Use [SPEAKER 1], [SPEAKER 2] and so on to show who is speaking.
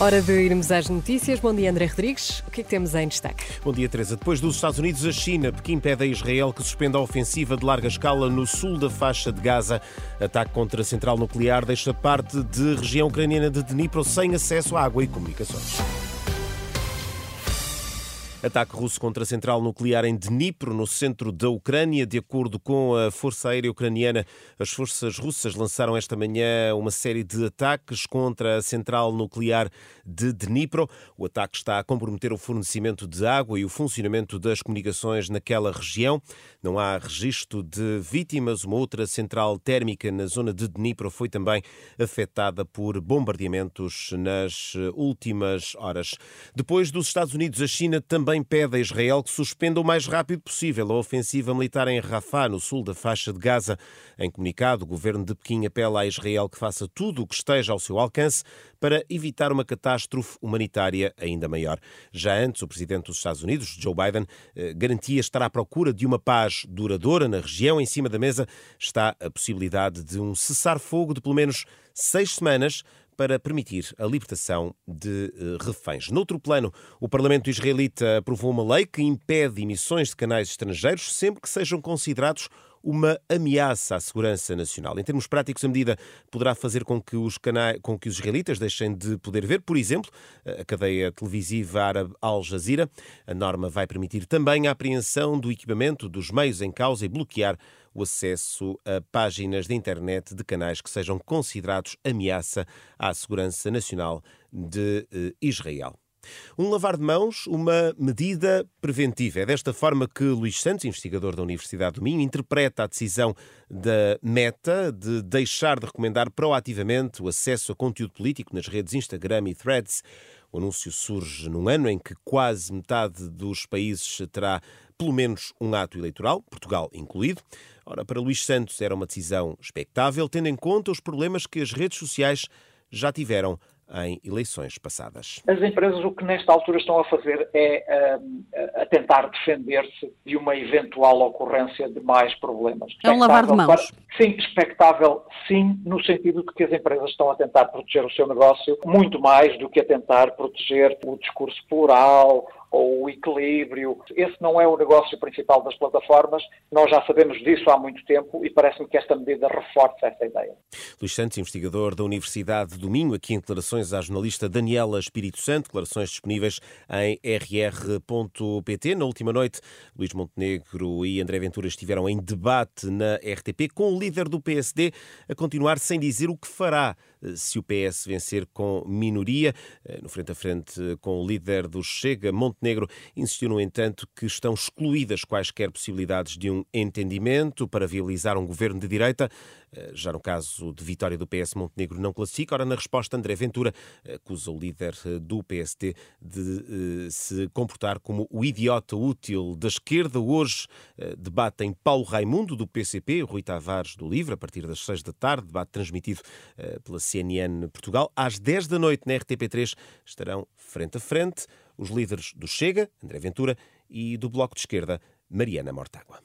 [SPEAKER 1] Hora de irmos às notícias. Bom dia, André Rodrigues. O que é que temos em destaque?
[SPEAKER 2] Bom dia, Teresa. Depois dos Estados Unidos, a China, Pequim pede a Israel que suspenda a ofensiva de larga escala no sul da faixa de Gaza. Ataque contra a central nuclear deixa parte de região ucraniana de Dnipro sem acesso à água e comunicações. Ataque russo contra a central nuclear em Dnipro, no centro da Ucrânia. De acordo com a Força Aérea Ucraniana, as forças russas lançaram esta manhã uma série de ataques contra a central nuclear de Dnipro. O ataque está a comprometer o fornecimento de água e o funcionamento das comunicações naquela região. Não há registro de vítimas. Uma outra central térmica na zona de Dnipro foi também afetada por bombardeamentos nas últimas horas. Depois dos Estados Unidos, a China também também pede a Israel que suspenda o mais rápido possível a ofensiva militar em Rafah, no sul da faixa de Gaza. Em comunicado, o governo de Pequim apela a Israel que faça tudo o que esteja ao seu alcance para evitar uma catástrofe humanitária ainda maior. Já antes, o presidente dos Estados Unidos, Joe Biden, eh, garantia estar à procura de uma paz duradoura na região. Em cima da mesa está a possibilidade de um cessar-fogo de pelo menos seis semanas para permitir a libertação de eh, reféns. Noutro plano, o Parlamento israelita aprovou uma lei que impede emissões de canais estrangeiros sempre que sejam considerados uma ameaça à segurança nacional. Em termos práticos, a medida poderá fazer com que os, canais, com que os israelitas deixem de poder ver, por exemplo, a cadeia televisiva árabe Al Jazeera. A norma vai permitir também a apreensão do equipamento dos meios em causa e bloquear o acesso a páginas de internet de canais que sejam considerados ameaça à segurança nacional de eh, Israel. Um lavar de mãos, uma medida preventiva. É desta forma que Luís Santos, investigador da Universidade do Minho, interpreta a decisão da Meta de deixar de recomendar proativamente o acesso a conteúdo político nas redes Instagram e Threads. O anúncio surge num ano em que quase metade dos países terá pelo menos um ato eleitoral, Portugal incluído. Ora, para Luís Santos era uma decisão expectável, tendo em conta os problemas que as redes sociais já tiveram em eleições passadas.
[SPEAKER 3] As empresas o que nesta altura estão a fazer é um, a tentar defender-se de uma eventual ocorrência de mais problemas.
[SPEAKER 1] É um lavar de mãos. Para,
[SPEAKER 3] sim, expectável, sim, no sentido de que as empresas estão a tentar proteger o seu negócio muito mais do que a tentar proteger o discurso plural ou o equilíbrio. Esse não é o negócio principal das plataformas. Nós já sabemos disso há muito tempo e parece-me que esta medida reforça essa ideia.
[SPEAKER 2] Luís Santos, investigador da Universidade do Minho, aqui em declarações à jornalista Daniela Espírito Santo, declarações disponíveis em rr.pt. Na última noite, Luís Montenegro e André Ventura estiveram em debate na RTP com o líder do PSD a continuar sem dizer o que fará eh, se o PS vencer com minoria. Eh, no frente a frente com o líder do Chega, Montenegro Montenegro insistiu, no entanto, que estão excluídas quaisquer possibilidades de um entendimento para viabilizar um governo de direita. Eh, já no caso de vitória do PS, Montenegro não classifica. Ora, na resposta, André Ventura acusa o líder eh, do PST de eh, se comportar como o idiota útil da esquerda. Hoje debatem Paulo Raimundo, do PCP, Rui Tavares, do Livre, a partir das seis da tarde, debate transmitido pela CNN Portugal. Às dez da noite, na RTP3, estarão frente a frente os líderes do Chega, André Ventura, e do Bloco de Esquerda, Mariana Mortágua.